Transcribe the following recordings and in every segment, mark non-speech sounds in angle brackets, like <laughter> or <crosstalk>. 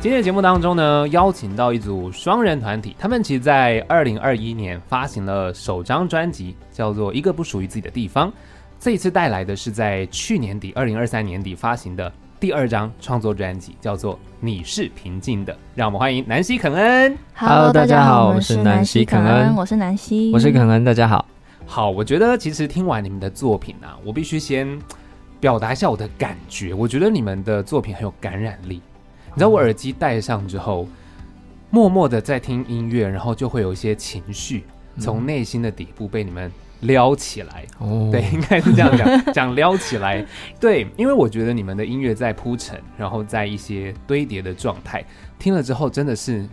今天的节目当中呢，邀请到一组双人团体，他们其实在二零二一年发行了首张专辑，叫做《一个不属于自己的地方》。这一次带来的是在去年底，二零二三年底发行的第二张创作专辑，叫做《你是平静的》。让我们欢迎南希肯恩。Hello，大家好，我是南希肯恩，我是南希，我是肯恩，大家好。好，我觉得其实听完你们的作品啊，我必须先表达一下我的感觉。我觉得你们的作品很有感染力。你知道我耳机戴上之后，默默的在听音乐，然后就会有一些情绪从内心的底部被你们撩起来。哦，对，应该是这样讲，讲撩起来。<laughs> 对，因为我觉得你们的音乐在铺陈，然后在一些堆叠的状态，听了之后真的是，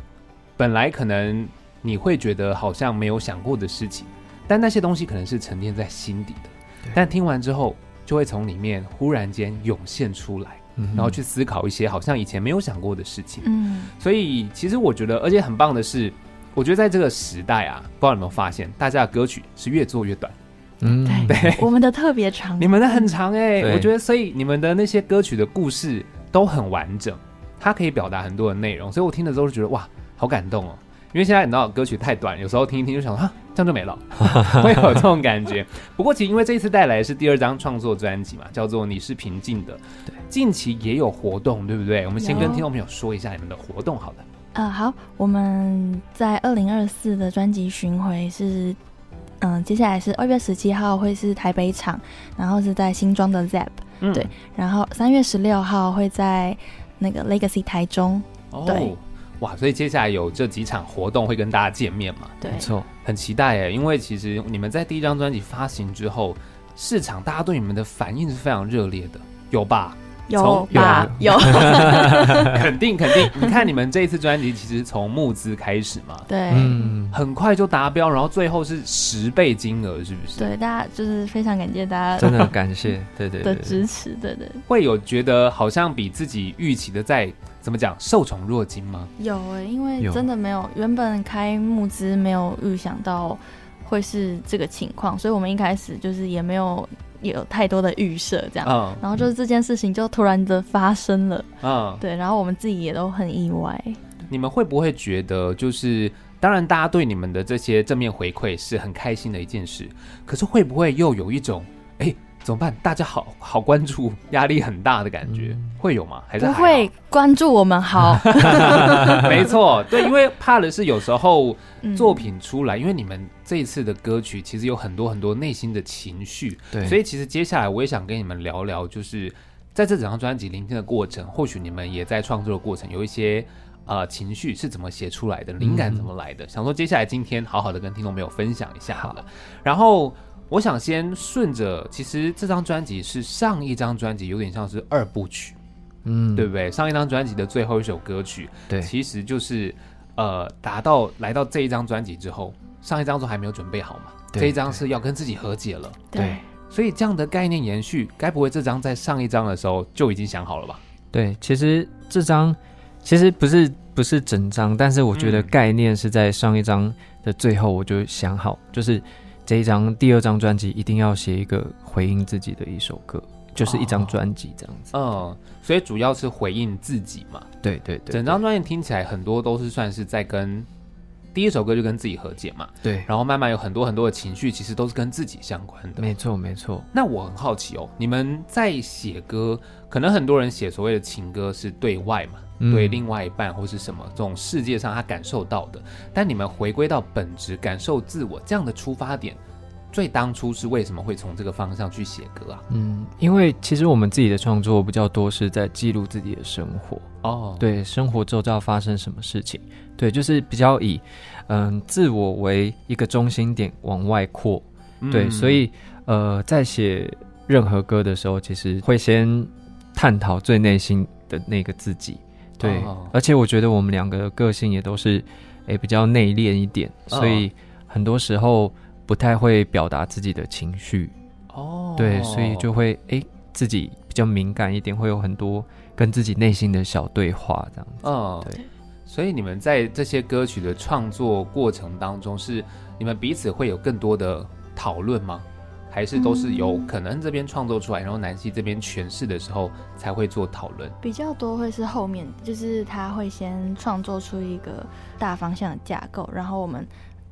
本来可能你会觉得好像没有想过的事情，但那些东西可能是沉淀在心底的，但听完之后就会从里面忽然间涌现出来。然后去思考一些好像以前没有想过的事情。嗯，所以其实我觉得，而且很棒的是，我觉得在这个时代啊，不知道有没有发现，大家的歌曲是越做越短。嗯，对，我们的特别长，你们的很长哎、欸。我觉得，所以你们的那些歌曲的故事都很完整，它可以表达很多的内容。所以我听的时候就觉得哇，好感动哦。因为现在你知道歌曲太短，有时候听一听就想啊，这样就没了，<laughs> 会有这种感觉。不过其实因为这一次带来的是第二张创作专辑嘛，叫做《你是平静的》。对，近期也有活动，对不对？我们先跟听众朋友说一下你们的活动，好的。呃，好，我们在二零二四的专辑巡回是，嗯、呃，接下来是二月十七号会是台北场，然后是在新庄的 ZEP，、嗯、对，然后三月十六号会在那个 Legacy 台中，哦、对。哇，所以接下来有这几场活动会跟大家见面嘛？对，没错，很期待耶，因为其实你们在第一张专辑发行之后，市场大家对你们的反应是非常热烈的，有吧？有吧？有，有 <laughs> 肯定肯定。你看你们这一次专辑其实从募资开始嘛，对，嗯，很快就达标，然后最后是十倍金额，是不是？对，大家就是非常感谢大家，真的很感谢，对对，对的支持，对对，对。会有觉得好像比自己预期的在。怎么讲？受宠若惊吗？有诶、欸，因为真的没有原本开募资没有预想到会是这个情况，所以我们一开始就是也没有有太多的预设这样，嗯，然后就是这件事情就突然的发生了，嗯，对，然后我们自己也都很意外。你们会不会觉得，就是当然大家对你们的这些正面回馈是很开心的一件事，可是会不会又有一种哎？欸怎么办？大家好好关注，压力很大的感觉、嗯、会有吗？还是还不会关注我们好？<laughs> <laughs> 没错，对，因为怕的是有时候作品出来，嗯、因为你们这一次的歌曲其实有很多很多内心的情绪，对，所以其实接下来我也想跟你们聊聊，就是在这整张专辑聆听的过程，或许你们也在创作的过程有一些呃情绪是怎么写出来的，灵感怎么来的？嗯、想说接下来今天好好的跟听众朋友分享一下好了，好然后。我想先顺着，其实这张专辑是上一张专辑有点像是二部曲，嗯，对不对？上一张专辑的最后一首歌曲，对，其实就是呃，达到来到这一张专辑之后，上一张都还没有准备好嘛，对这一张是要跟自己和解了，对，对所以这样的概念延续，该不会这张在上一张的时候就已经想好了吧？对，其实这张其实不是不是整张，但是我觉得概念是在上一张的最后我就想好，嗯、就是。这一张第二张专辑一定要写一个回应自己的一首歌，就是一张专辑这样子。哦、嗯，所以主要是回应自己嘛。对对对，对，整张专辑听起来很多都是算是在跟第一首歌就跟自己和解嘛。对，然后慢慢有很多很多的情绪，其实都是跟自己相关的。没错没错。那我很好奇哦，你们在写歌，可能很多人写所谓的情歌是对外嘛，嗯、对另外一半或是什么这种世界上他感受到的，但你们回归到本质，感受自我这样的出发点。最当初是为什么会从这个方向去写歌啊？嗯，因为其实我们自己的创作比较多是在记录自己的生活。哦，对，生活周遭发生什么事情，对，就是比较以嗯自我为一个中心点往外扩，嗯、对，所以呃在写任何歌的时候，其实会先探讨最内心的那个自己，对，哦、而且我觉得我们两个个性也都是诶、欸、比较内敛一点，所以很多时候。不太会表达自己的情绪哦，对，所以就会哎，自己比较敏感一点，会有很多跟自己内心的小对话这样子。嗯，对。所以你们在这些歌曲的创作过程当中，是你们彼此会有更多的讨论吗？还是都是由可能这边创作出来，然后南希这边诠释的时候才会做讨论？比较多会是后面，就是他会先创作出一个大方向的架构，然后我们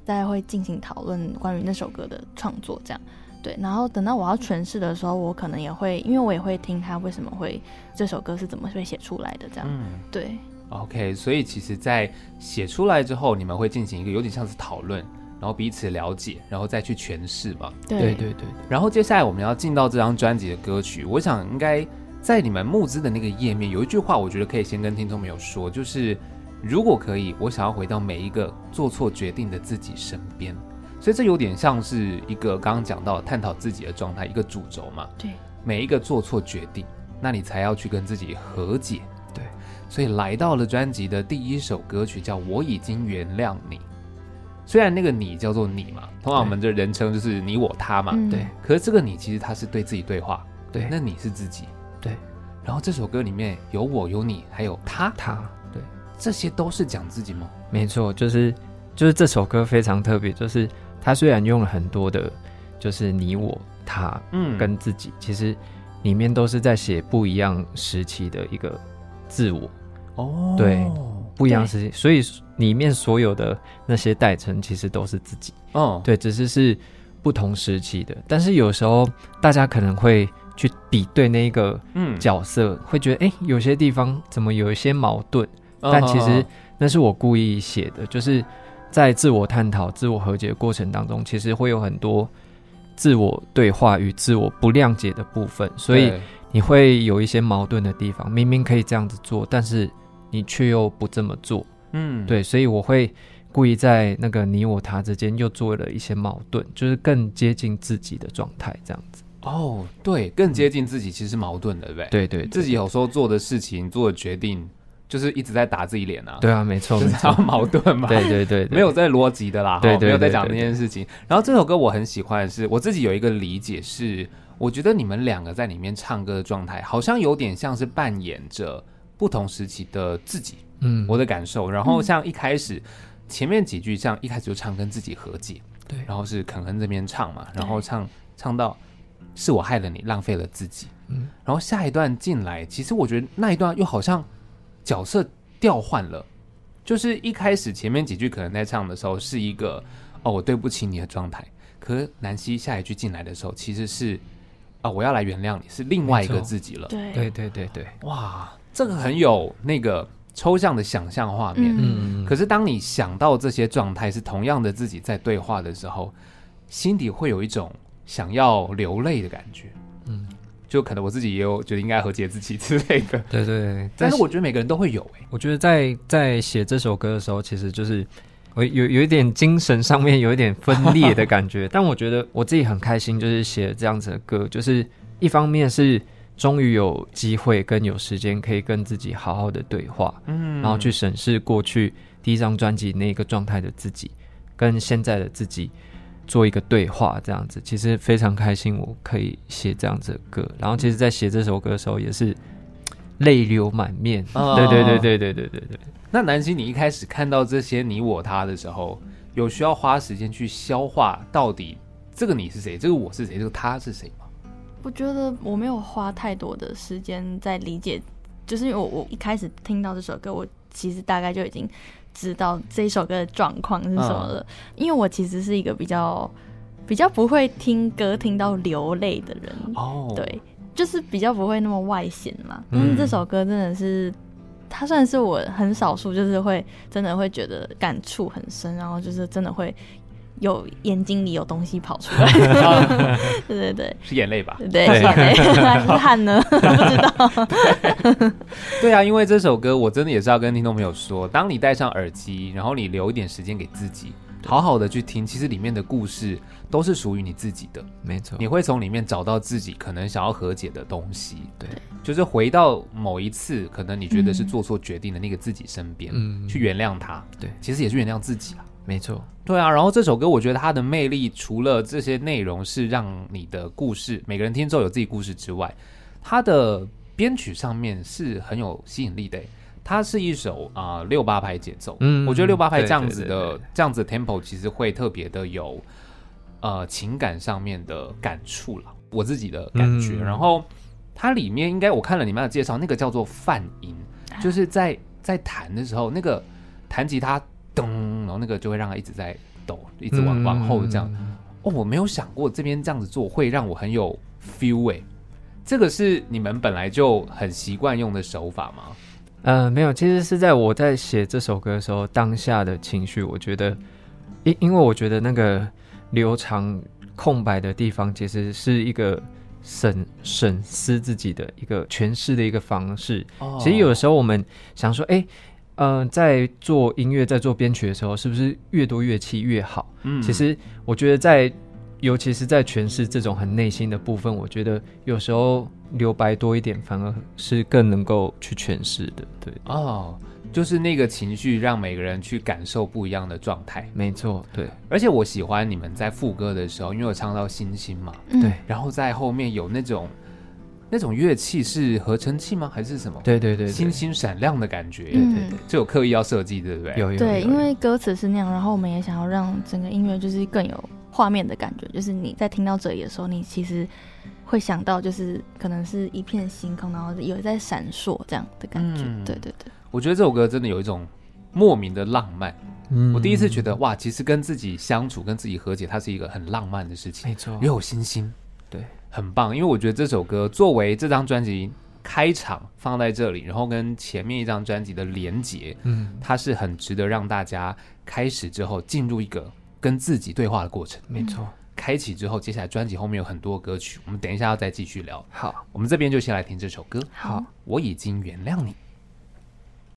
再会进行讨论关于那首歌的创作，这样。对，然后等到我要诠释的时候，我可能也会，因为我也会听他为什么会这首歌是怎么被写出来的，这样。嗯，对。OK，所以其实，在写出来之后，你们会进行一个有点像是讨论，然后彼此了解，然后再去诠释嘛。对对对对。然后接下来我们要进到这张专辑的歌曲，我想应该在你们募资的那个页面有一句话，我觉得可以先跟听众朋友说，就是如果可以，我想要回到每一个做错决定的自己身边。所以这有点像是一个刚刚讲到探讨自己的状态，一个主轴嘛。对，每一个做错决定，那你才要去跟自己和解。对，所以来到了专辑的第一首歌曲叫《我已经原谅你》，虽然那个你叫做你嘛，通常我们的人称就是你我他嘛。对，可是这个你其实他是对自己对话。对，那你是自己。对，然后这首歌里面有我有你，还有他他。对，这些都是讲自己吗？没错，就是就是这首歌非常特别，就是。他虽然用了很多的，就是你我他，嗯，跟自己，其实里面都是在写不一样时期的一个自我，哦，对，不一样时期，所以里面所有的那些代称其实都是自己，哦，对，只是是不同时期的，但是有时候大家可能会去比对那个嗯。角色，嗯、会觉得哎、欸，有些地方怎么有一些矛盾，哦、但其实那是我故意写的，就是。在自我探讨、自我和解的过程当中，其实会有很多自我对话与自我不谅解的部分，所以你会有一些矛盾的地方。明明可以这样子做，但是你却又不这么做。嗯，对，所以我会故意在那个你我他之间又做了一些矛盾，就是更接近自己的状态，这样子。哦，对，更接近自己其实是矛盾的，对不对？对对，对，自己有时候做的事情、做的决定。就是一直在打自己脸啊！对啊，没错，就是超矛盾嘛。对对对，没有在逻辑的啦，对对，没有在讲这件事情。然后这首歌我很喜欢的是，我自己有一个理解是，我觉得你们两个在里面唱歌的状态，好像有点像是扮演着不同时期的自己。嗯，我的感受。然后像一开始前面几句，像一开始就唱跟自己和解，对，然后是肯恩这边唱嘛，然后唱唱到是我害了你，浪费了自己。嗯，然后下一段进来，其实我觉得那一段又好像。角色调换了，就是一开始前面几句可能在唱的时候是一个哦，我对不起你的状态，可是南希下一句进来的时候其实是啊、哦，我要来原谅你，是另外一个自己了。对对对对对，哇，这个很有那个抽象的想象画面。嗯，可是当你想到这些状态是同样的自己在对话的时候，心底会有一种想要流泪的感觉。嗯。就可能我自己也有觉得应该和解自己之类的，对 <laughs> 对对。但是我觉得每个人都会有哎、欸。我觉得在在写这首歌的时候，其实就是我有有一点精神上面有一点分裂的感觉。<laughs> 但我觉得我自己很开心，就是写这样子的歌，就是一方面是终于有机会跟有时间可以跟自己好好的对话，嗯，然后去审视过去第一张专辑那个状态的自己，跟现在的自己。做一个对话，这样子其实非常开心，我可以写这样子的歌。然后，其实，在写这首歌的时候，也是泪流满面。哦、对对对对对对对对。那南希，你一开始看到这些你我他的时候，有需要花时间去消化，到底这个你是谁，这个我是谁，这个他是谁吗？我觉得我没有花太多的时间在理解，就是因为我我一开始听到这首歌，我其实大概就已经。知道这一首歌的状况是什么了，嗯、因为我其实是一个比较比较不会听歌听到流泪的人哦，对，就是比较不会那么外显嘛。但是这首歌真的是，嗯、它算是我很少数，就是会真的会觉得感触很深，然后就是真的会。有眼睛里有东西跑出来，<laughs> 对对对，是眼泪吧？对，对，是眼泪还是汗呢？<laughs> 不知道对。对啊，因为这首歌我真的也是要跟听众朋友说，当你戴上耳机，然后你留一点时间给自己，好好的去听，其实里面的故事都是属于你自己的，没错。你会从里面找到自己可能想要和解的东西，对，就是回到某一次可能你觉得是做错决定的那个自己身边，嗯，去原谅他，对，其实也是原谅自己啊。没错，对啊，然后这首歌我觉得它的魅力，除了这些内容是让你的故事每个人听之后有自己故事之外，它的编曲上面是很有吸引力的。它是一首啊、呃、六八拍节奏，嗯，我觉得六八拍这样子的这样子的 tempo 其实会特别的有呃情感上面的感触了，我自己的感觉。嗯、然后它里面应该我看了你们的介绍，那个叫做泛音，就是在在弹的时候，那个弹吉他噔，然后那个就会让它一直在抖，一直往、嗯、往后这样。哦，我没有想过这边这样子做会让我很有 feel 哎、欸，这个是你们本来就很习惯用的手法吗？呃，没有，其实是在我在写这首歌的时候，当下的情绪，我觉得，因因为我觉得那个留长空白的地方，其实是一个审审视自己的一个诠释的一个方式。哦，其实有的时候我们想说，哎，呃，在做音乐、在做编曲的时候，是不是越多乐器越好？嗯，其实我觉得在。尤其是在诠释这种很内心的部分，我觉得有时候留白多一点，反而是更能够去诠释的。对哦，就是那个情绪，让每个人去感受不一样的状态。没错，对。而且我喜欢你们在副歌的时候，因为我唱到星星嘛，嗯、对。然后在后面有那种那种乐器是合成器吗？还是什么？对对对，对，星星闪亮的感觉。对对对，就有刻意要设计，对不对？有有，有。对，因为歌词是那样，然后我们也想要让整个音乐就是更有。画面的感觉，就是你在听到这里的时候，你其实会想到，就是可能是一片星空，然后有在闪烁这样的感觉。嗯、对对对，我觉得这首歌真的有一种莫名的浪漫。嗯，我第一次觉得哇，其实跟自己相处、跟自己和解，它是一个很浪漫的事情。没错，又有星星，对，很棒。因为我觉得这首歌作为这张专辑开场放在这里，然后跟前面一张专辑的连结，嗯，它是很值得让大家开始之后进入一个。跟自己对话的过程，没错。开启之后，接下来专辑后面有很多歌曲，我们等一下要再继续聊。好，我们这边就先来听这首歌。好，我已经原谅你。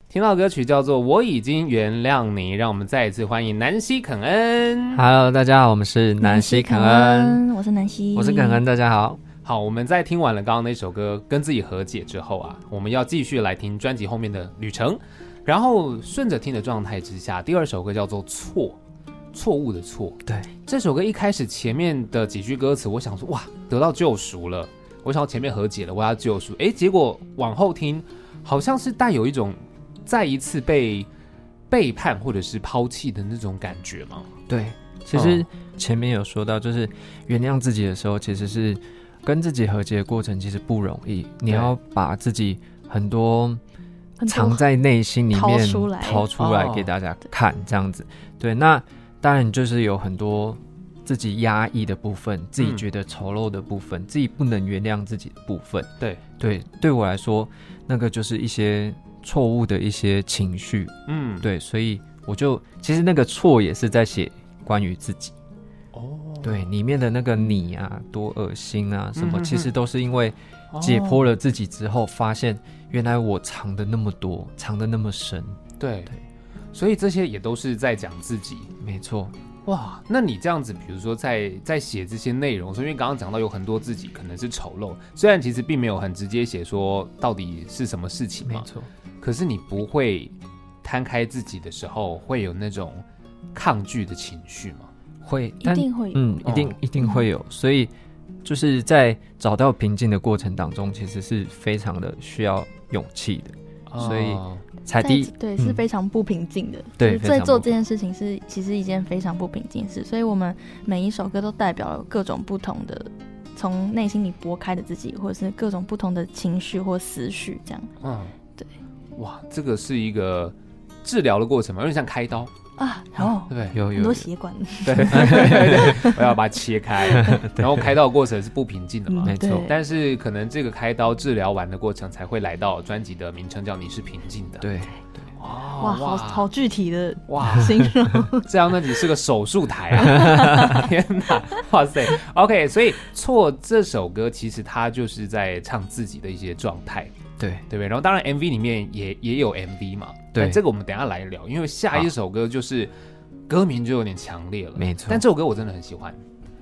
听到歌曲叫做《我已经原谅你》，让我们再一次欢迎南希肯恩。Hello，大家好，我们是南希肯恩，我是南希，我是肯恩，大家好。好，我们在听完了刚刚那首歌《跟自己和解》之后啊，我们要继续来听专辑后面的旅程，然后顺着听的状态之下，第二首歌叫做《错》。错误的错，对这首歌一开始前面的几句歌词，我想说哇，得到救赎了，我想要前面和解了，我要救赎，哎，结果往后听，好像是带有一种再一次被背叛或者是抛弃的那种感觉吗？对，其实前面有说到，就是原谅自己的时候，其实是跟自己和解的过程，其实不容易，你要把自己很多藏在内心里面掏出来，掏出来给大家看，这样子，对，那。当然，就是有很多自己压抑的部分，自己觉得丑陋的部分，嗯、自己不能原谅自己的部分。对对，对我来说，那个就是一些错误的一些情绪。嗯，对，所以我就其实那个错也是在写关于自己。哦，对，里面的那个你啊，多恶心啊，什么，嗯、其实都是因为解剖了自己之后，发现原来我藏的那么多，藏的那么深。对对。所以这些也都是在讲自己，没错。哇，那你这样子，比如说在在写这些内容，因为刚刚讲到有很多自己可能是丑陋，虽然其实并没有很直接写说到底是什么事情嘛，没错。可是你不会摊开自己的时候，会有那种抗拒的情绪吗？会，一定会有，嗯，一定一定会有。所以就是在找到平静的过程当中，其实是非常的需要勇气的。所以才第一，对，是非常不平静的。对，在做这件事情是其实一件非常不平静的事。所以我们每一首歌都代表了各种不同的，从内心里拨开的自己，或者是各种不同的情绪或思绪，这样。嗯，对。哇，这个是一个治疗的过程嘛，有点像开刀。啊，然哦，对，有有很多血管，对。对对，我要把它切开，然后开刀的过程是不平静的嘛，没错。但是可能这个开刀治疗完的过程，才会来到专辑的名称叫你是平静的，对。对。哇，好好具体的哇。形容，<laughs> 这样那你是个手术台啊！<laughs> 天哪，哇塞，OK，所以错这首歌其实它就是在唱自己的一些状态。对对不对？然后当然 MV 里面也也有 MV 嘛。对，这个我们等一下来聊，因为下一首歌就是歌名就有点强烈了。没错。但这首歌我真的很喜欢，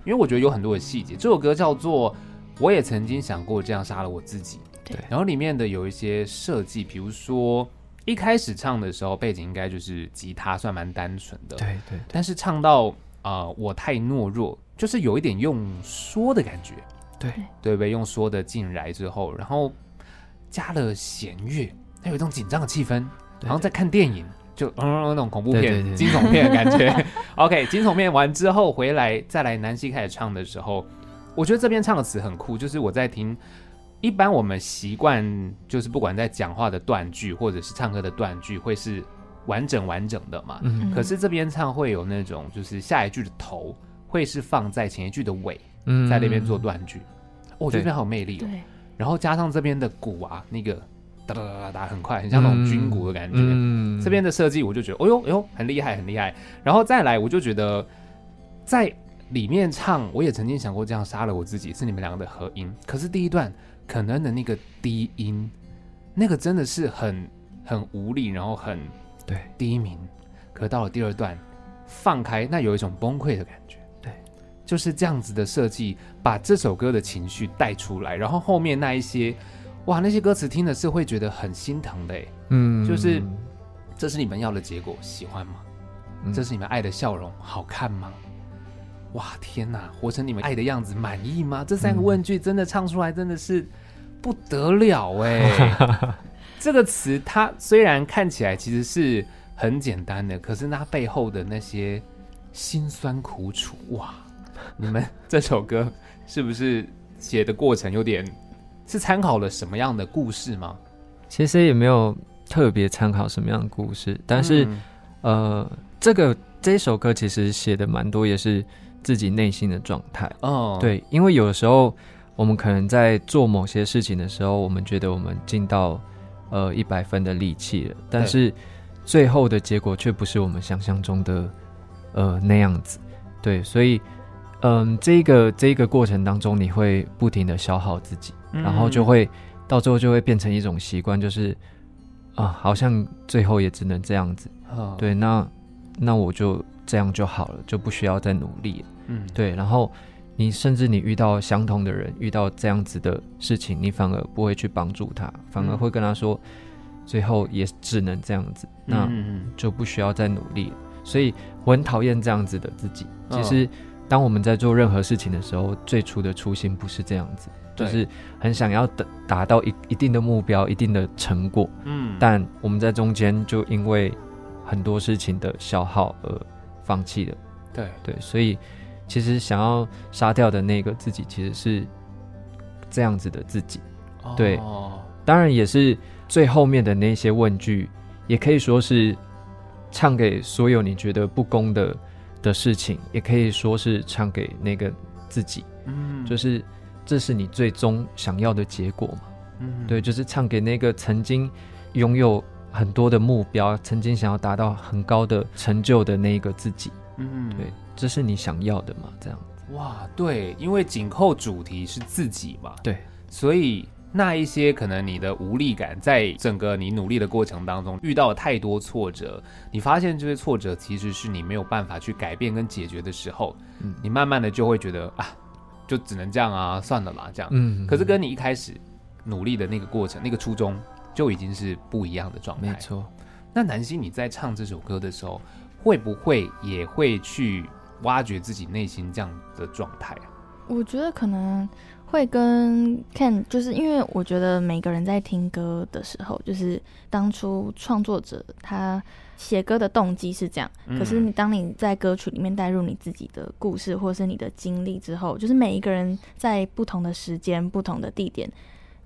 因为我觉得有很多的细节。这首歌叫做《我也曾经想过这样杀了我自己》。对。然后里面的有一些设计，比如说一开始唱的时候，背景应该就是吉他，算蛮单纯的。对对。但是唱到啊、呃，我太懦弱，就是有一点用说的感觉。对。对不对？用说的进来之后，然后。加了弦乐，它有一种紧张的气氛，好像在看电影，就嗯，嗯那种恐怖片、对对对惊悚片的感觉。<laughs> OK，惊悚片完之后回来再来南希开始唱的时候，我觉得这边唱的词很酷，就是我在听。一般我们习惯就是不管在讲话的断句或者是唱歌的断句，会是完整完整的嘛。嗯。可是这边唱会有那种，就是下一句的头会是放在前一句的尾，嗯，在那边做断句。我觉得这边好有魅力哦。对。然后加上这边的鼓啊，那个哒哒哒哒哒很快，很像那种军鼓的感觉。嗯。这边的设计我就觉得，哦呦哎呦，很厉害很厉害。然后再来，我就觉得在里面唱，我也曾经想过这样杀了我自己，是你们两个的合音。可是第一段。可能的那个低音，那个真的是很很无力，然后很对低鸣。可到了第二段，放开，那有一种崩溃的感觉。对，就是这样子的设计，把这首歌的情绪带出来。然后后面那一些，哇，那些歌词听的是会觉得很心疼的。嗯，就是这是你们要的结果，喜欢吗？嗯、这是你们爱的笑容，好看吗？哇天哪！活成你们爱的样子，满意吗？这三个问句真的唱出来，真的是不得了哎！嗯、<laughs> 这个词它虽然看起来其实是很简单的，可是那背后的那些辛酸苦楚，哇！<laughs> 你们 <laughs> 这首歌是不是写的过程有点是参考了什么样的故事吗？其实也没有特别参考什么样的故事，但是、嗯、呃，这个这首歌其实写的蛮多，也是。自己内心的状态哦，对，因为有的时候我们可能在做某些事情的时候，我们觉得我们尽到呃一百分的力气了，但是最后的结果却不是我们想象中的呃那样子，对，所以嗯、呃，这个这个过程当中，你会不停的消耗自己，然后就会到最后就会变成一种习惯，就是啊，好像最后也只能这样子，对，那那我就这样就好了，就不需要再努力了。嗯，对，然后你甚至你遇到相同的人，遇到这样子的事情，你反而不会去帮助他，反而会跟他说，最后也只能这样子，那就不需要再努力了。所以我很讨厌这样子的自己。其实，当我们在做任何事情的时候，最初的初心不是这样子，就是很想要达达到一一定的目标、一定的成果。嗯，但我们在中间就因为很多事情的消耗而放弃了。对对，所以。其实想要杀掉的那个自己，其实是这样子的自己。对，当然也是最后面的那些问句，也可以说是唱给所有你觉得不公的的事情，也可以说是唱给那个自己。嗯，就是这是你最终想要的结果嘛？嗯，对，就是唱给那个曾经拥有很多的目标，曾经想要达到很高的成就的那个自己。嗯，对。这是你想要的嘛？这样子哇，对，因为紧扣主题是自己嘛，对，所以那一些可能你的无力感，在整个你努力的过程当中遇到了太多挫折，你发现这些挫折其实是你没有办法去改变跟解决的时候，嗯，你慢慢的就会觉得啊，就只能这样啊，算了吧，这样，嗯，可是跟你一开始努力的那个过程，那个初衷就已经是不一样的状态，没错。那南希你在唱这首歌的时候，会不会也会去？挖掘自己内心这样的状态啊，我觉得可能会跟 Ken，就是因为我觉得每个人在听歌的时候，就是当初创作者他写歌的动机是这样，嗯，可是你当你在歌曲里面带入你自己的故事或是你的经历之后，就是每一个人在不同的时间、不同的地点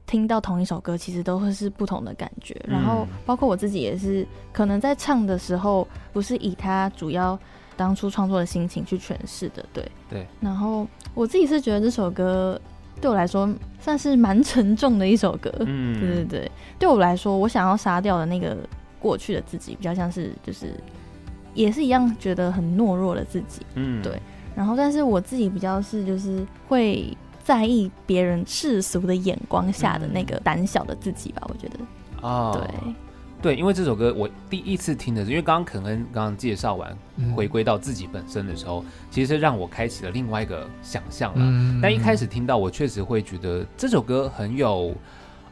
听到同一首歌，其实都会是不同的感觉。然后包括我自己也是，可能在唱的时候不是以他主要。当初创作的心情去诠释的，对对。然后我自己是觉得这首歌对我来说算是蛮沉重的一首歌，嗯，对对对。对我来说，我想要杀掉的那个过去的自己，比较像是就是也是一样觉得很懦弱的自己，嗯，对。然后，但是我自己比较是就是会在意别人世俗的眼光下的那个胆小的自己吧，我觉得，哦，对。对，因为这首歌我第一次听的是，因为刚刚肯恩刚刚介绍完，回归到自己本身的时候，嗯、其实让我开启了另外一个想象了。嗯、但一开始听到，我确实会觉得这首歌很有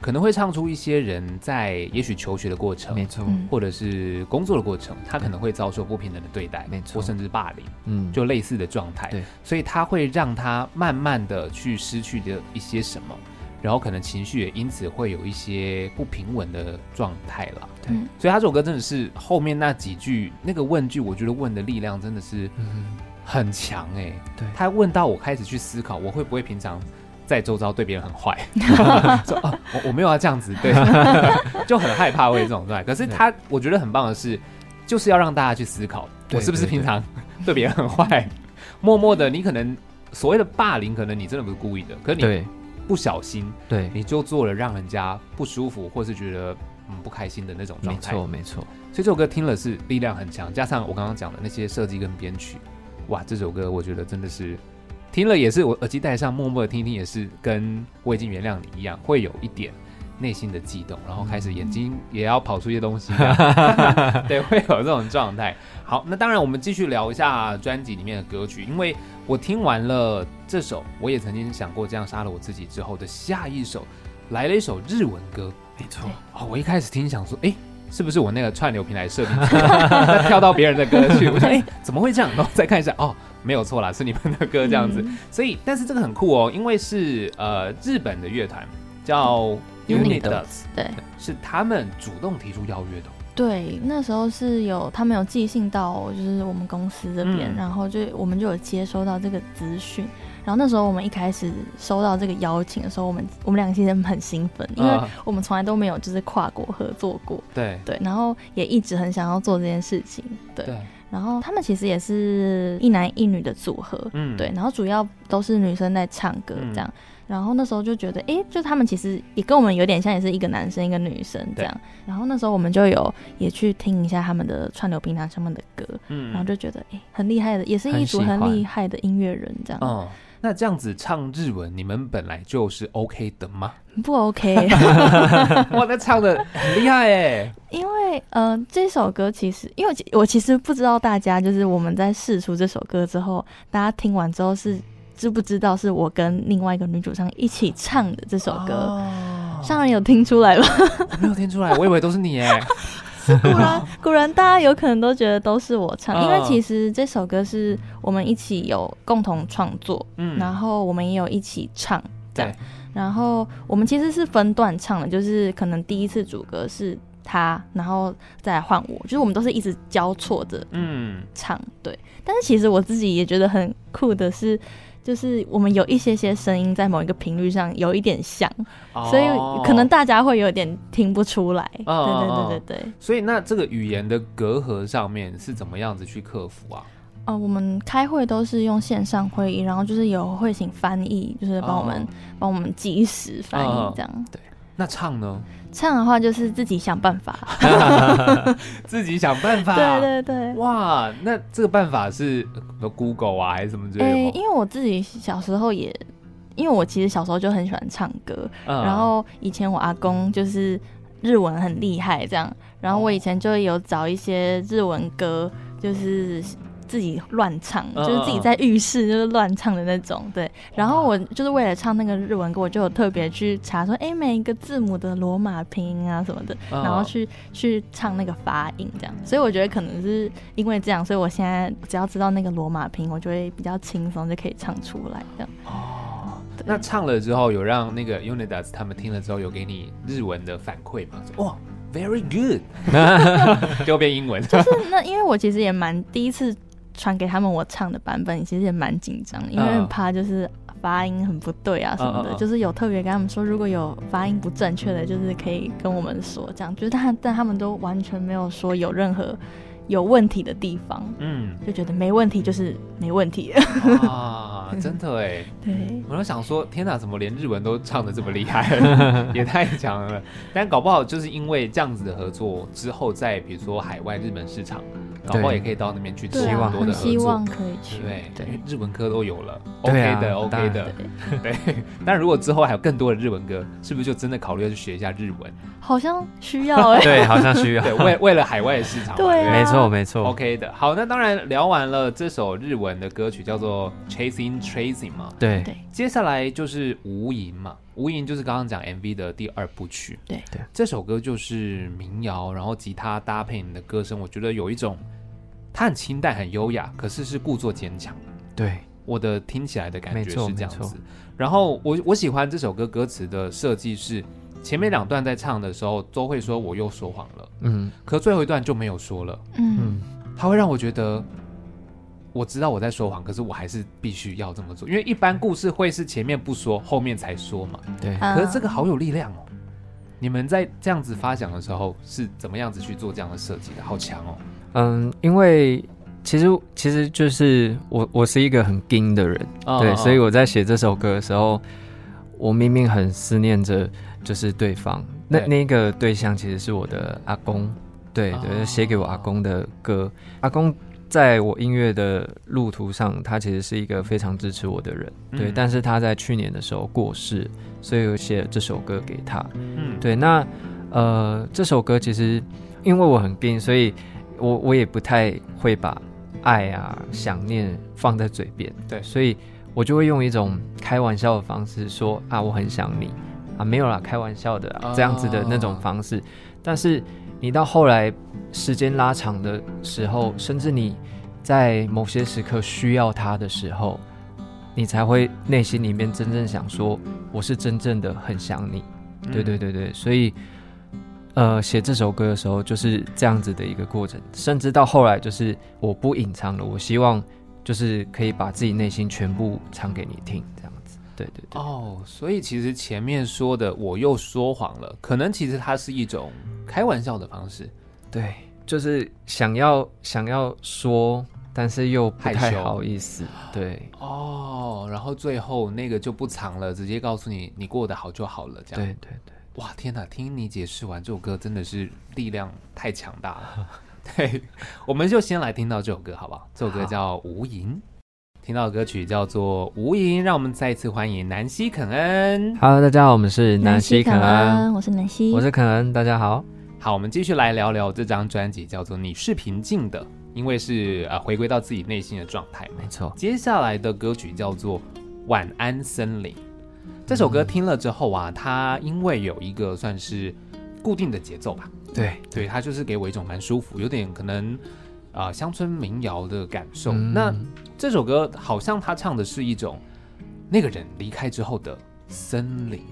可能会唱出一些人在也许求学的过程，没错，或者是工作的过程，他可能会遭受不平等的对待，没错，或甚至霸凌，嗯，就类似的状态。对，所以他会让他慢慢的去失去的一些什么。然后可能情绪也因此会有一些不平稳的状态了。对，所以他这首歌真的是后面那几句那个问句，我觉得问的力量真的是很强哎、欸。对，他问到我开始去思考，我会不会平常在周遭对别人很坏，<laughs> 说啊我我没有要这样子，对，<laughs> 就很害怕会这种状态。可是他我觉得很棒的是，就是要让大家去思考，我是不是平常对别人很坏，<laughs> 默默的你可能所谓的霸凌，可能你真的不是故意的，可是你。不小心，对，你就做了让人家不舒服或是觉得嗯不开心的那种状态。没错，没错。所以这首歌听了是力量很强，加上我刚刚讲的那些设计跟编曲，哇，这首歌我觉得真的是听了也是我耳机戴上默默的听听，也是跟我已经原谅你一样，会有一点内心的悸动，然后开始眼睛也要跑出一些东西，<laughs> 对，会有这种状态。好，那当然我们继续聊一下专辑里面的歌曲，因为。我听完了这首，我也曾经想过这样杀了我自己之后的下一首，来了一首日文歌。没错，哦，我一开始听想说，哎，是不是我那个串流平台设定 <laughs> 跳到别人的歌去？我说，哎，怎么会这样？然后再看一下，哦，没有错啦，是你们的歌这样子。嗯、所以，但是这个很酷哦，因为是呃日本的乐团叫 UNIDOTS，对，是他们主动提出邀约的。对，那时候是有他们有寄信到，就是我们公司这边，嗯、然后就我们就有接收到这个资讯。然后那时候我们一开始收到这个邀请的时候，我们我们两个其实很兴奋，因为我们从来都没有就是跨国合作过。对对，然后也一直很想要做这件事情。对，对然后他们其实也是一男一女的组合。嗯，对，然后主要都是女生在唱歌这样。嗯然后那时候就觉得，哎，就他们其实也跟我们有点像，也是一个男生一个女生这样。然后那时候我们就有也去听一下他们的串流平台上面的歌，嗯，然后就觉得，哎，很厉害的，也是一组很厉害的音乐人这样。哦，那这样子唱日文，你们本来就是 OK 的吗？不 OK。<laughs> 哇，那唱的很厉害哎。因为，嗯、呃，这首歌其实，因为我其实不知道大家就是我们在试出这首歌之后，大家听完之后是。知不知道是我跟另外一个女主唱一起唱的这首歌？哦、上人有听出来吗？没有听出来，我以为都是你哎。<laughs> <laughs> <laughs> <laughs> 果然，果然，大家有可能都觉得都是我唱，哦、因为其实这首歌是我们一起有共同创作，嗯，然后我们也有一起唱，这样。对然后我们其实是分段唱的，就是可能第一次主歌是他，然后再来换我，就是我们都是一直交错着，嗯，唱对。但是其实我自己也觉得很酷的是。就是我们有一些些声音在某一个频率上有一点像，哦、所以可能大家会有点听不出来。哦、对对对对对。所以那这个语言的隔阂上面是怎么样子去克服啊？哦、呃，我们开会都是用线上会议，然后就是有会请翻译，就是帮我们帮、哦、我们及时翻译这样。哦、对，那唱呢？唱的话就是自己想办法，<laughs> 自己想办法。<laughs> 对对对，哇，那这个办法是 Google 啊，还是什么之类的？欸，因为我自己小时候也，因为我其实小时候就很喜欢唱歌，嗯、然后以前我阿公就是日文很厉害，这样，然后我以前就有找一些日文歌，就是。自己乱唱，就是自己在浴室就是乱唱的那种，对。然后我就是为了唱那个日文歌，我就有特别去查说，哎，每一个字母的罗马拼音啊什么的，然后去去唱那个发音这样。所以我觉得可能是因为这样，所以我现在只要知道那个罗马拼音，我就会比较轻松就可以唱出来这样。哦，那唱了之后有让那个 UNIDOTS 他们听了之后有给你日文的反馈吗？哇，Very good，<laughs> 就变英文。就是那因为我其实也蛮第一次。传给他们我唱的版本，其实也蛮紧张，因为怕就是发音很不对啊什么的，uh, uh, uh. 就是有特别跟他们说，如果有发音不正确的，就是可以跟我们说，这样，就是但但他们都完全没有说有任何有问题的地方，嗯，就觉得没问题就是没问题。啊，真的哎，<laughs> 对，我都想说，天哪，怎么连日文都唱的这么厉害，<laughs> 也太强了。但搞不好就是因为这样子的合作之后，在比如说海外日本市场。搞不好也可以到那边去，希望多的合作，希望可以去。对对，日文歌都有了，OK 的，OK 的。<laughs> 对，但如果之后还有更多的日文歌，是不是就真的考虑要去学一下日文？好像需要哎。<laughs> 对，好像需要。对，为 <laughs> 为了海外的市场。对，没错没错。OK 的，好，那当然聊完了这首日文的歌曲，叫做 Chasing Chasing 嘛。对对。接下来就是无垠嘛。无垠就是刚刚讲 MV 的第二部曲。对对。这首歌就是民谣，然后吉他搭配你的歌声，我觉得有一种。它很清淡，很优雅，可是是故作坚强。对我的听起来的感觉是这样子。然后我我喜欢这首歌歌词的设计是，前面两段在唱的时候都会说我又说谎了，嗯，可最后一段就没有说了，嗯，他会让我觉得。我知道我在说谎，可是我还是必须要这么做，因为一般故事会是前面不说，后面才说嘛。对，可是这个好有力量哦。你们在这样子发想的时候是怎么样子去做这样的设计的？好强哦。嗯，因为其实其实就是我我是一个很硬的人，哦、对，所以我在写这首歌的时候，我明明很思念着就是对方，那那个对象其实是我的阿公，对对，写给我阿公的歌，阿公。在我音乐的路途上，他其实是一个非常支持我的人，对。嗯、但是他在去年的时候过世，所以我写了这首歌给他。嗯，对。那呃，这首歌其实因为我很病，所以我我也不太会把爱啊、想念放在嘴边。对，所以我就会用一种开玩笑的方式说啊，我很想你啊，没有啦，开玩笑的、啊、这样子的那种方式。哦、但是。你到后来时间拉长的时候，甚至你在某些时刻需要他的时候，你才会内心里面真正想说：“我是真正的很想你。”对对对对，所以呃，写这首歌的时候就是这样子的一个过程，甚至到后来就是我不隐藏了，我希望就是可以把自己内心全部唱给你听，这样子。对对对。哦，所以其实前面说的我又说谎了，可能其实它是一种开玩笑的方式，对，就是想要想要说，但是又不太好意思，对。哦，然后最后那个就不藏了，直接告诉你你过得好就好了，这样，对对对，哇天哪，听你解释完这首歌真的是力量太强大了，<laughs> 对，我们就先来听到这首歌好不好？这首歌叫无垠。听到的歌曲叫做《无垠》，让我们再一次欢迎南希肯恩。Hello，大家好，我们是南希肯恩，我是南希，我是肯恩，大家好。好，我们继续来聊聊这张专辑，叫做《你是平静的》，因为是呃回归到自己内心的状态。没错，接下来的歌曲叫做《晚安森林》。这首歌听了之后啊，它因为有一个算是固定的节奏吧，对对，它就是给我一种蛮舒服，有点可能。啊，乡村民谣的感受。嗯、那这首歌好像他唱的是一种那个人离开之后的森林，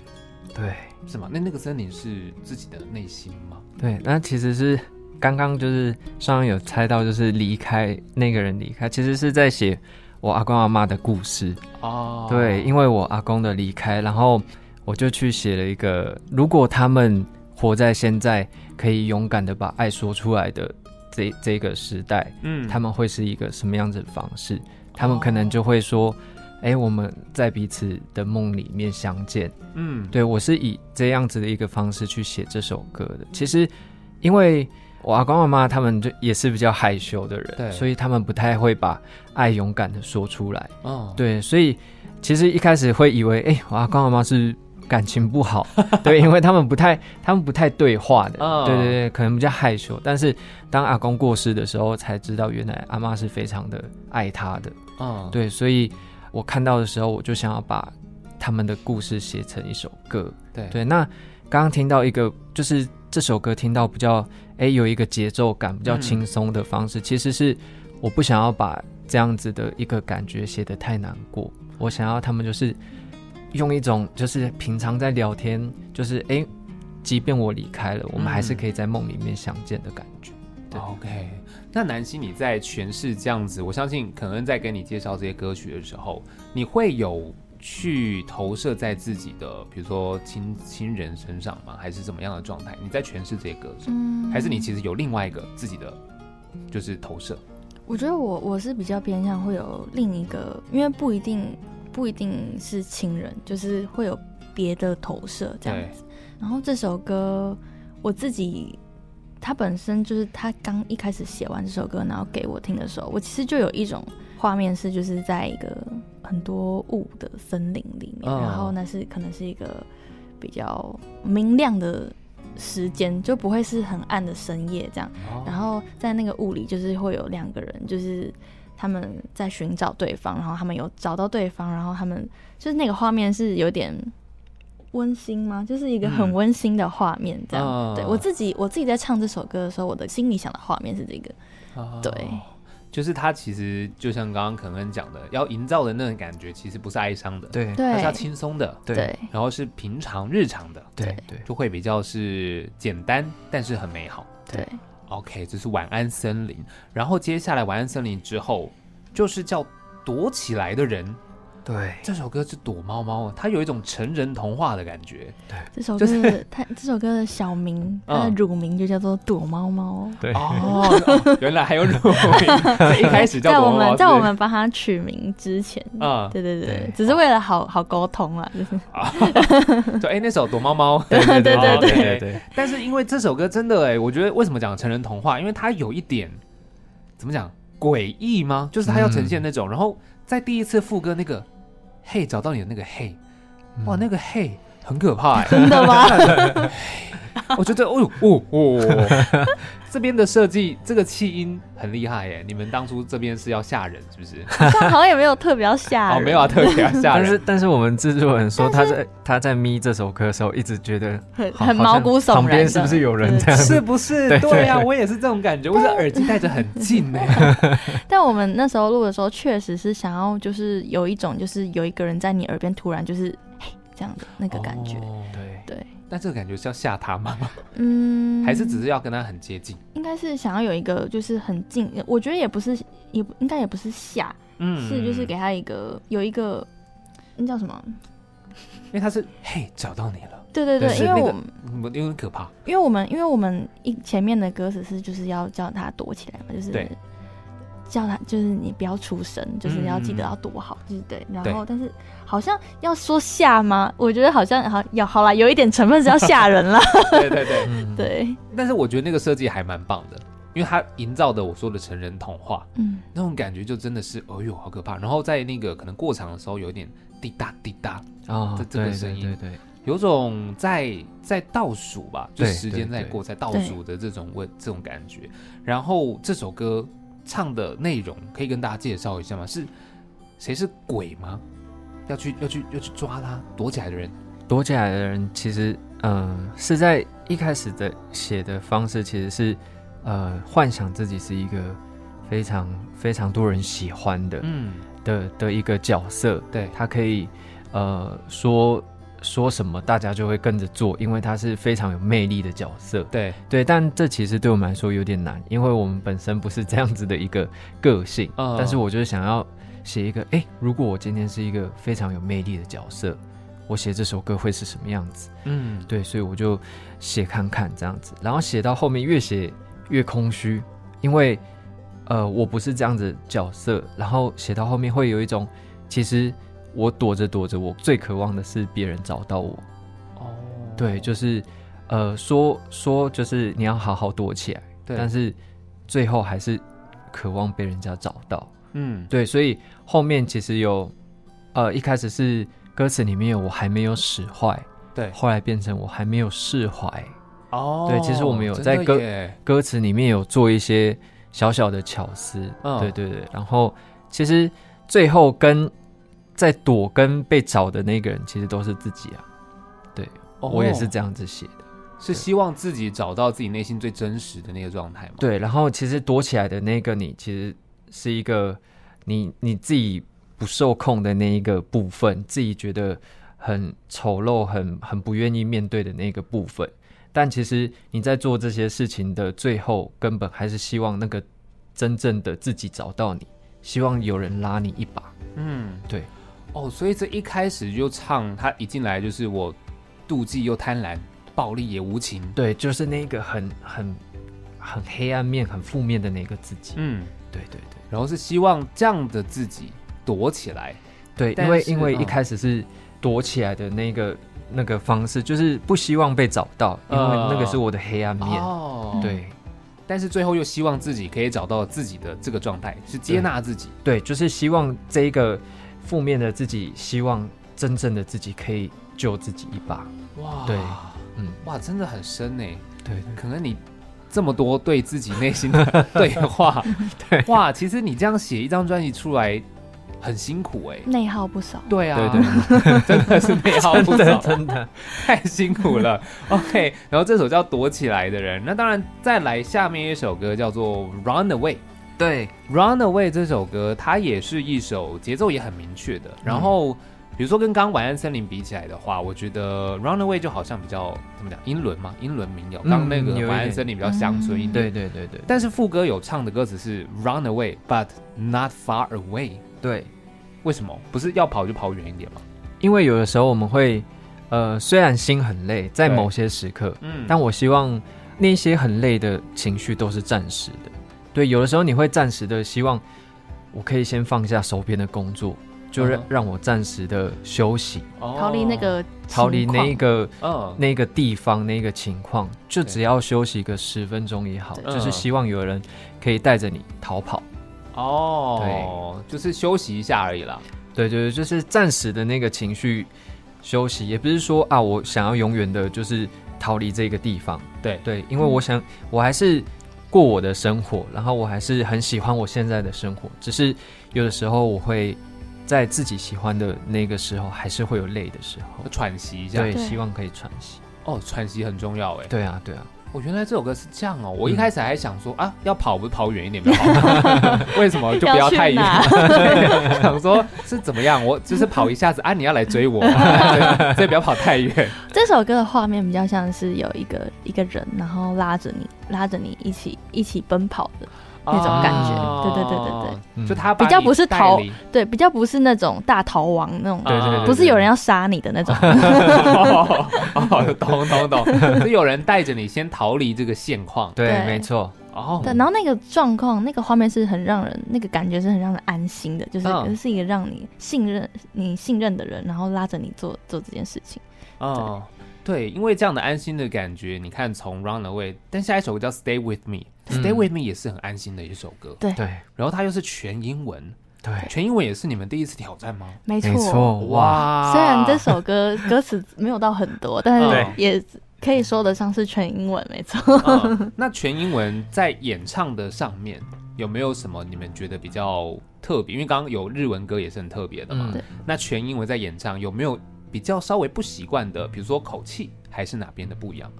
对，是吗？那那个森林是自己的内心吗？对，那其实是刚刚就是上面有猜到，就是离开那个人离开，其实是在写我阿公阿妈的故事哦。对，因为我阿公的离开，然后我就去写了一个，如果他们活在现在，可以勇敢的把爱说出来的。这这个时代，嗯，他们会是一个什么样子的方式？他们可能就会说：“哎、哦，我们在彼此的梦里面相见。”嗯，对，我是以这样子的一个方式去写这首歌的。其实，因为我阿公阿妈他们就也是比较害羞的人，对，所以他们不太会把爱勇敢的说出来。哦，对，所以其实一开始会以为，哎，我阿公阿妈是。感情不好，<laughs> 对，因为他们不太，他们不太对话的，oh. 对对对，可能比较害羞。但是当阿公过世的时候，才知道原来阿妈是非常的爱他的，嗯，oh. 对，所以我看到的时候，我就想要把他们的故事写成一首歌，对对。那刚刚听到一个，就是这首歌听到比较，哎，有一个节奏感，比较轻松的方式，嗯、其实是我不想要把这样子的一个感觉写得太难过，我想要他们就是。用一种就是平常在聊天，就是哎、欸，即便我离开了，我们还是可以在梦里面相见的感觉。嗯、对，OK。那南希你在诠释这样子，我相信可能在跟你介绍这些歌曲的时候，你会有去投射在自己的，比如说亲亲人身上吗？还是怎么样的状态？你在诠释这些歌声，嗯、还是你其实有另外一个自己的就是投射？我觉得我我是比较偏向会有另一个，因为不一定。不一定是亲人，就是会有别的投射这样子。然后这首歌，我自己，他本身就是他刚一开始写完这首歌，然后给我听的时候，我其实就有一种画面是，就是在一个很多雾的森林里面，哦、然后那是可能是一个比较明亮的时间，就不会是很暗的深夜这样。哦、然后在那个雾里，就是会有两个人，就是。他们在寻找对方，然后他们有找到对方，然后他们就是那个画面是有点温馨吗？就是一个很温馨的画面，这样。嗯、对我自己，我自己在唱这首歌的时候，我的心里想的画面是这个。哦、对，就是他其实就像刚刚肯恩讲的，要营造的那种感觉，其实不是哀伤的，对，它是要轻松的，对，然后是平常日常的，对对，就会比较是简单，但是很美好，对。OK，这是晚安森林，然后接下来晚安森林之后，就是叫躲起来的人。对，这首歌是躲猫猫，它有一种成人童话的感觉。对，这首歌的它这首歌的小名，它的乳名就叫做躲猫猫。对 <laughs> 哦，原来还有乳名，一开始叫在我们在我们帮它取名之前，啊，对对对，只是为了好好沟通啊，就是啊，<laughs> 对，哎，那首躲猫猫，<laughs> 对对对对对对。但是因为这首歌真的哎，我觉得为什么讲成人童话？因为它有一点怎么讲诡异吗？就是它要呈现那种，然后在第一次副歌那个。嘿，找到你的那个嘿，哇，那个嘿很可怕哎，真的吗？<laughs> 我觉得，哦哦哦，这边的设计，这个气音很厉害耶。你们当初这边是要吓人，是不是？<laughs> 好像也没有特别要吓人，哦，没有啊，特别要吓人。但是，但是我们制作人说，他在他在咪这首歌的时候，一直觉得很很毛骨悚然。旁边是不是有人这样？是不是？对呀，我也是这种感觉。我是耳机戴着很近呢。<laughs> 但我们那时候录的时候，确实是想要，就是有一种，就是有一个人在你耳边突然就是这样的那个感觉。对对。但这个感觉是要吓他吗？嗯，还是只是要跟他很接近？应该是想要有一个就是很近，我觉得也不是，也应该也不是吓，嗯，是就是给他一个有一个那叫什么？因为他是嘿找到你了，对对对，因为我们有点可怕，因为我们因为我们一前面的歌词是就是要叫他躲起来嘛，就是对。叫他就是你不要出声，就是要记得要躲好，就是对。然后，但是好像要说吓吗？我觉得好像好要好啦，有一点成分是要吓人了。<laughs> 对对对 <laughs> 对。但是我觉得那个设计还蛮棒的，因为它营造的我说的成人童话，嗯，那种感觉就真的是，哎呦，好可怕。然后在那个可能过场的时候，有一点滴答滴答啊，这这个声音，对对，有种在在倒数吧，就时间在过，在倒数的这种问这种感觉。然后这首歌。唱的内容可以跟大家介绍一下吗？是谁是鬼吗？要去要去要去抓他躲起来的人？躲起来的人其实，嗯、呃，是在一开始的写的方式，其实是呃幻想自己是一个非常非常多人喜欢的，嗯的的一个角色。对，他可以呃说。说什么大家就会跟着做，因为他是非常有魅力的角色。对对，但这其实对我们来说有点难，因为我们本身不是这样子的一个个性。嗯，但是我就是想要写一个，哎，如果我今天是一个非常有魅力的角色，我写这首歌会是什么样子？嗯，对，所以我就写看看这样子，然后写到后面越写越空虚，因为呃我不是这样子的角色，然后写到后面会有一种其实。我躲着躲着，我最渴望的是别人找到我。哦，对，就是，呃，说说就是你要好好躲起来，对，但是最后还是渴望被人家找到。嗯，对，所以后面其实有，呃，一开始是歌词里面有我还没有使坏，对，后来变成我还没有释怀。哦，对，其实我们有在歌歌词里面有做一些小小的巧思。嗯，对对对，然后其实最后跟。在躲跟被找的那个人，其实都是自己啊。对，oh, 我也是这样子写的，是希望自己找到自己内心最真实的那个状态吗？对，然后其实躲起来的那个你，其实是一个你你自己不受控的那一个部分，自己觉得很丑陋、很很不愿意面对的那个部分。但其实你在做这些事情的最后，根本还是希望那个真正的自己找到你，希望有人拉你一把。嗯，对。哦，所以这一开始就唱，他一进来就是我妒忌又贪婪，暴力也无情。对，就是那个很很很黑暗面、很负面的那个自己。嗯，对对对。然后是希望这样的自己躲起来。对，因为因为一开始是躲起来的那个、嗯、那个方式，就是不希望被找到，因为那个是我的黑暗面。哦，对。但是最后又希望自己可以找到自己的这个状态，是接纳自己。对，对，就是希望这一个。负面的自己，希望真正的自己可以救自己一把。哇，对，嗯，哇，真的很深呢。对，可能你这么多对自己内心的 <laughs> 对话，对，哇，其实你这样写一张专辑出来很辛苦哎，内耗不少。对啊，对对，<laughs> 真的是内耗不少，<laughs> 真的太辛苦了。OK，然后这首叫《躲起来的人》，那当然再来下面一首歌叫做《Run Away》。对，Runaway 这首歌，它也是一首节奏也很明确的。然后，嗯、比如说跟刚刚晚安森林比起来的话，我觉得 Runaway 就好像比较怎么讲，英伦嘛，英伦民谣。刚、嗯、那个晚安森林比较乡村一点。对对对对。但是副歌有唱的歌词是 Runaway，but not far away。对，为什么不是要跑就跑远一点吗？因为有的时候我们会，呃，虽然心很累，在某些时刻，嗯，但我希望那些很累的情绪都是暂时的。对，有的时候你会暂时的希望，我可以先放下手边的工作，就让让我暂时的休息，逃离那个逃离那一个那个地方那个情况，就只要休息个十分钟也好，就是希望有人可以带着你逃跑。哦，对，就是休息一下而已啦。对对对，就是暂时的那个情绪休息，也不是说啊，我想要永远的就是逃离这个地方。对。对，因为我想我还是。过我的生活，然后我还是很喜欢我现在的生活，只是有的时候我会在自己喜欢的那个时候，还是会有累的时候，喘息一下。对，希望可以喘息。哦，喘息很重要哎。对啊，对啊。我原来这首歌是这样哦，我一开始还想说、嗯、啊，要跑不跑远一点比较好，<laughs> <laughs> 为什么就不要太远？<laughs> 想说是怎么样？我就是跑一下子啊，你要来追我，所以不要跑太远。这首歌的画面比较像是有一个一个人，然后拉着你，拉着你一起一起奔跑的。那种感觉，哦、对对对对对，嗯、就他比较不是逃，对，比较不是那种大逃亡那种，对对对，不是有人要杀你的那种。哦，懂懂懂，是有人带着你先逃离这个现况，对，没错。哦，对，然后那个状况，那个画面是很让人，那个感觉是很让人安心的，就是、嗯、是一个让你信任你信任的人，然后拉着你做做这件事情。哦。对，因为这样的安心的感觉，你看从 Runaway，但下一首歌叫 Stay With Me，Stay、嗯、With Me 也是很安心的一首歌。对对，然后它又是全英文，对，全英文也是你们第一次挑战吗？没错，没错，哇！虽然这首歌 <laughs> 歌词没有到很多，但是也可以说得上是全英文，没错、嗯。<laughs> 那全英文在演唱的上面有没有什么你们觉得比较特别？因为刚刚有日文歌也是很特别的嘛。嗯、那全英文在演唱有没有？比较稍微不习惯的，比如说口气，还是哪边的不一样，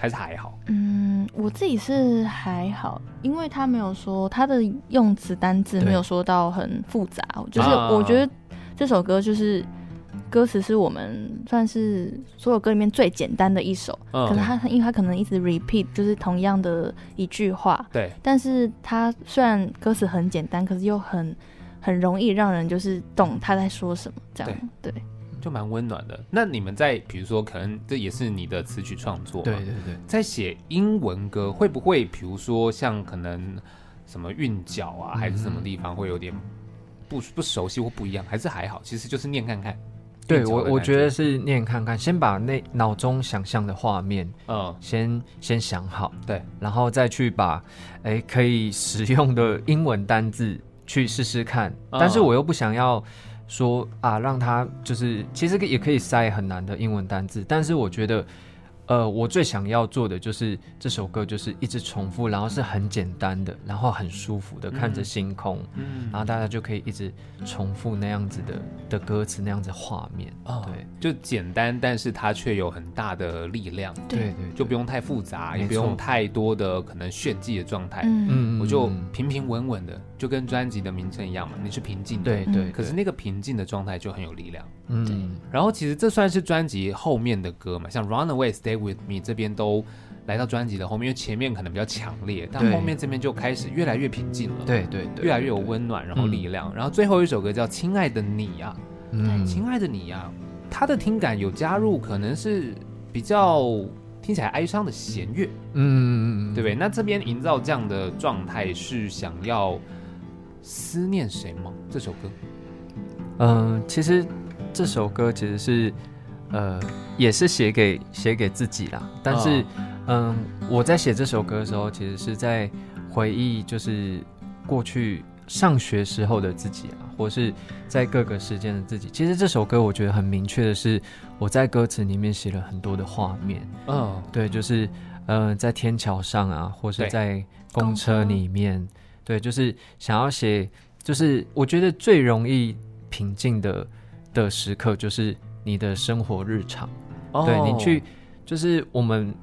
还是还好？嗯，我自己是还好，因为他没有说他的用词单字没有说到很复杂，就是我觉得这首歌就是歌词是我们算是所有歌里面最简单的一首，嗯、可能他因为他可能一直 repeat 就是同样的一句话，对，但是他虽然歌词很简单，可是又很很容易让人就是懂他在说什么，这样对。对就蛮温暖的。那你们在比如说，可能这也是你的词曲创作，对对对，在写英文歌会不会，比如说像可能什么韵脚啊，还是什么地方会有点不不熟悉或不一样，还是还好？其实就是念看看。对我我觉得是念看看，先把那脑中想象的画面，嗯，先先想好，对，然后再去把哎可以使用的英文单字去试试看，但是我又不想要。说啊，让他就是其实也可以塞很难的英文单字，但是我觉得。呃，我最想要做的就是这首歌，就是一直重复，然后是很简单的，然后很舒服的看着星空，嗯，然后大家就可以一直重复那样子的的歌词，那样子画面，哦，对，就简单，但是它却有很大的力量，对。对，就不用太复杂，也不用太多的可能炫技的状态，嗯，我就平平稳稳的，就跟专辑的名称一样嘛，你是平静的，对对，可是那个平静的状态就很有力量，嗯，然后其实这算是专辑后面的歌嘛，像 Runaway Stay With Me 这边都来到专辑的后面，因为前面可能比较强烈，但后面这边就开始越来越平静了。对对对，越来越有温暖，然后力量。然后最后一首歌叫《亲爱的你》呀，嗯，亲爱的你呀，它的听感有加入，可能是比较听起来哀伤的弦乐，嗯，对不对？那这边营造这样的状态是想要思念谁吗？这首歌？嗯，其实这首歌其实是。呃，也是写给写给自己啦。但是，嗯，我在写这首歌的时候，其实是在回忆，就是过去上学时候的自己啊，或是在各个时间的自己。其实这首歌我觉得很明确的是，我在歌词里面写了很多的画面。嗯，对，就是呃，在天桥上啊，或是在公车里面，对，就是想要写，就是我觉得最容易平静的的时刻，就是。你的生活日常，对，你去，就是我们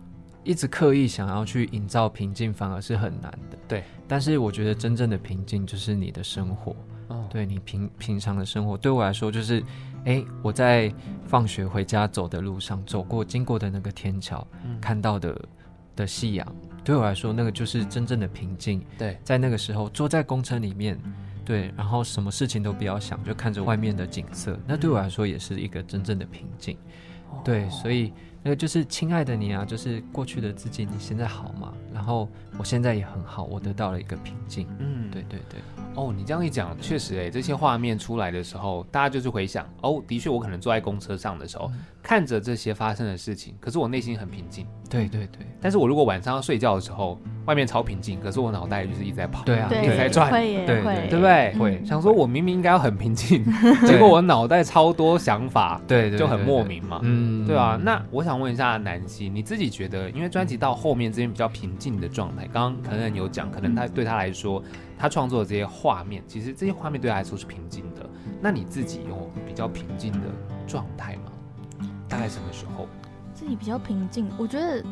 一直刻意想要去营造平静，反而是很难的。对，但是我觉得真正的平静就是你的生活。哦，对你平平常的生活，对我来说就是，哎，我在放学回家走的路上，走过经过的那个天桥，嗯、看到的的夕阳，对我来说，那个就是真正的平静。对，在那个时候坐在公车里面，对，然后什么事情都不要想，就看着外面的景色，那对我来说也是一个真正的平静。哦、对，所以。那个就是亲爱的你啊，就是过去的自己，你现在好吗？然后我现在也很好，我得到了一个平静。嗯，对对对。哦，你这样一讲，确实哎，这些画面出来的时候，大家就是回想，哦，的确，我可能坐在公车上的时候，嗯、看着这些发生的事情，可是我内心很平静。对对对。但是我如果晚上要睡觉的时候，外面超平静，可是我脑袋就是一直在跑，对啊，一直在转，对对对不对？会想说，我明明应该要很平静，<laughs> <laughs> 结果我脑袋超多想法，对，就很莫名嘛。嗯，对啊。那我想问一下南希，你自己觉得，因为专辑到后面这边比较平静的状态，刚刚可能有讲，可能他对他来说，他创作的这些画面，其实这些画面对他来说是平静的。那你自己有比较平静的状态吗？大概什么时候？自己比较平静，我觉得。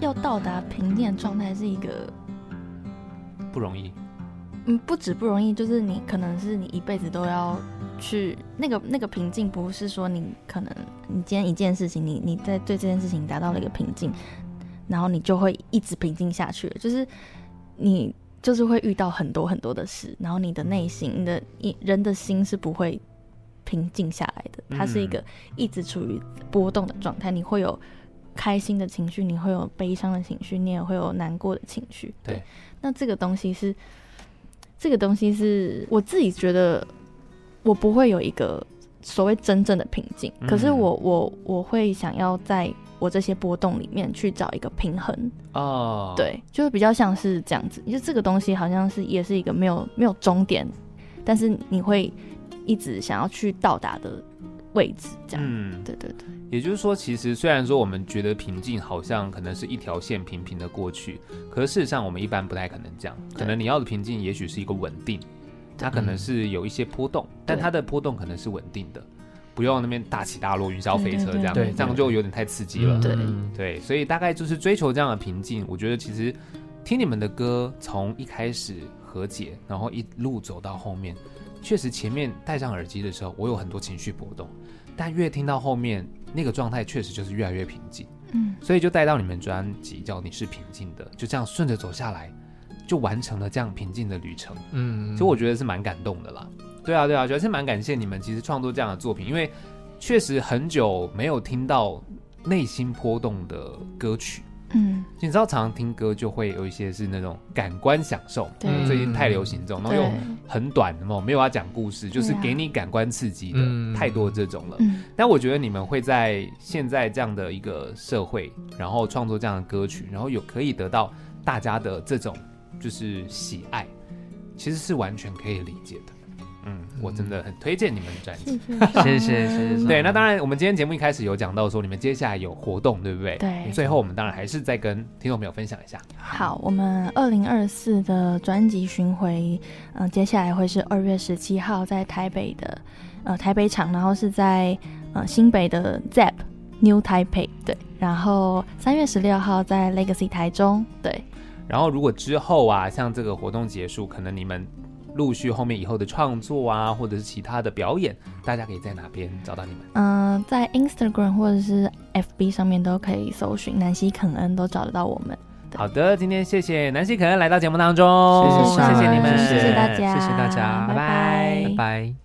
要到达平静的状态是一个不容易，嗯，不止不容易，就是你可能是你一辈子都要去那个那个平静，不是说你可能你今天一件事情，你你在对这件事情达到了一个平静，然后你就会一直平静下去，就是你就是会遇到很多很多的事，然后你的内心，你的一人的心是不会平静下来的，它是一个一直处于波动的状态，你会有。开心的情绪，你会有悲伤的情绪，你也会有难过的情绪。对，那这个东西是，这个东西是我自己觉得，我不会有一个所谓真正的平静。嗯、可是我我我会想要在我这些波动里面去找一个平衡。哦，对，就是比较像是这样子，就这个东西好像是也是一个没有没有终点，但是你会一直想要去到达的位置，这样。嗯，对对对。也就是说，其实虽然说我们觉得平静好像可能是一条线平平的过去，可是事实上我们一般不太可能这样。可能你要的平静，也许是一个稳定，它可能是有一些波动，但它的波动可能是稳定的，不用那边大起大落、云霄飞车这样，这样就有点太刺激了。对对，所以大概就是追求这样的平静。我觉得其实听你们的歌，从一开始和解，然后一路走到后面，确实前面戴上耳机的时候，我有很多情绪波动，但越听到后面。那个状态确实就是越来越平静，嗯，所以就带到你们专辑叫《你是平静的》，就这样顺着走下来，就完成了这样平静的旅程，嗯，所以我觉得是蛮感动的啦。对啊，对啊，主要是蛮感谢你们其实创作这样的作品，因为确实很久没有听到内心波动的歌曲。嗯，你知道，常常听歌就会有一些是那种感官享受，对，最近太流行这种，然后又很短的嘛，没有要讲故事，就是给你感官刺激的，太多这种了。但我觉得你们会在现在这样的一个社会，然后创作这样的歌曲，然后有可以得到大家的这种就是喜爱，其实是完全可以理解的。嗯，我真的很推荐你们的专辑，谢谢谢谢。对，那当然，我们今天节目一开始有讲到说，你们接下来有活动，对不对？对。最后，我们当然还是再跟听众朋友分享一下。好，我们二零二四的专辑巡回，嗯、呃，接下来会是二月十七号在台北的呃台北场，然后是在呃新北的 ZEP New Taipei，对。然后三月十六号在 Legacy 台中，对。然后如果之后啊，像这个活动结束，可能你们。陆续后面以后的创作啊，或者是其他的表演，大家可以在哪边找到你们？嗯、呃，在 Instagram 或者是 FB 上面都可以搜寻南希肯恩，都找得到我们。好的，今天谢谢南希肯恩来到节目当中，谢谢，谢谢你们，谢谢大家，谢谢大家，拜拜，拜拜。拜拜。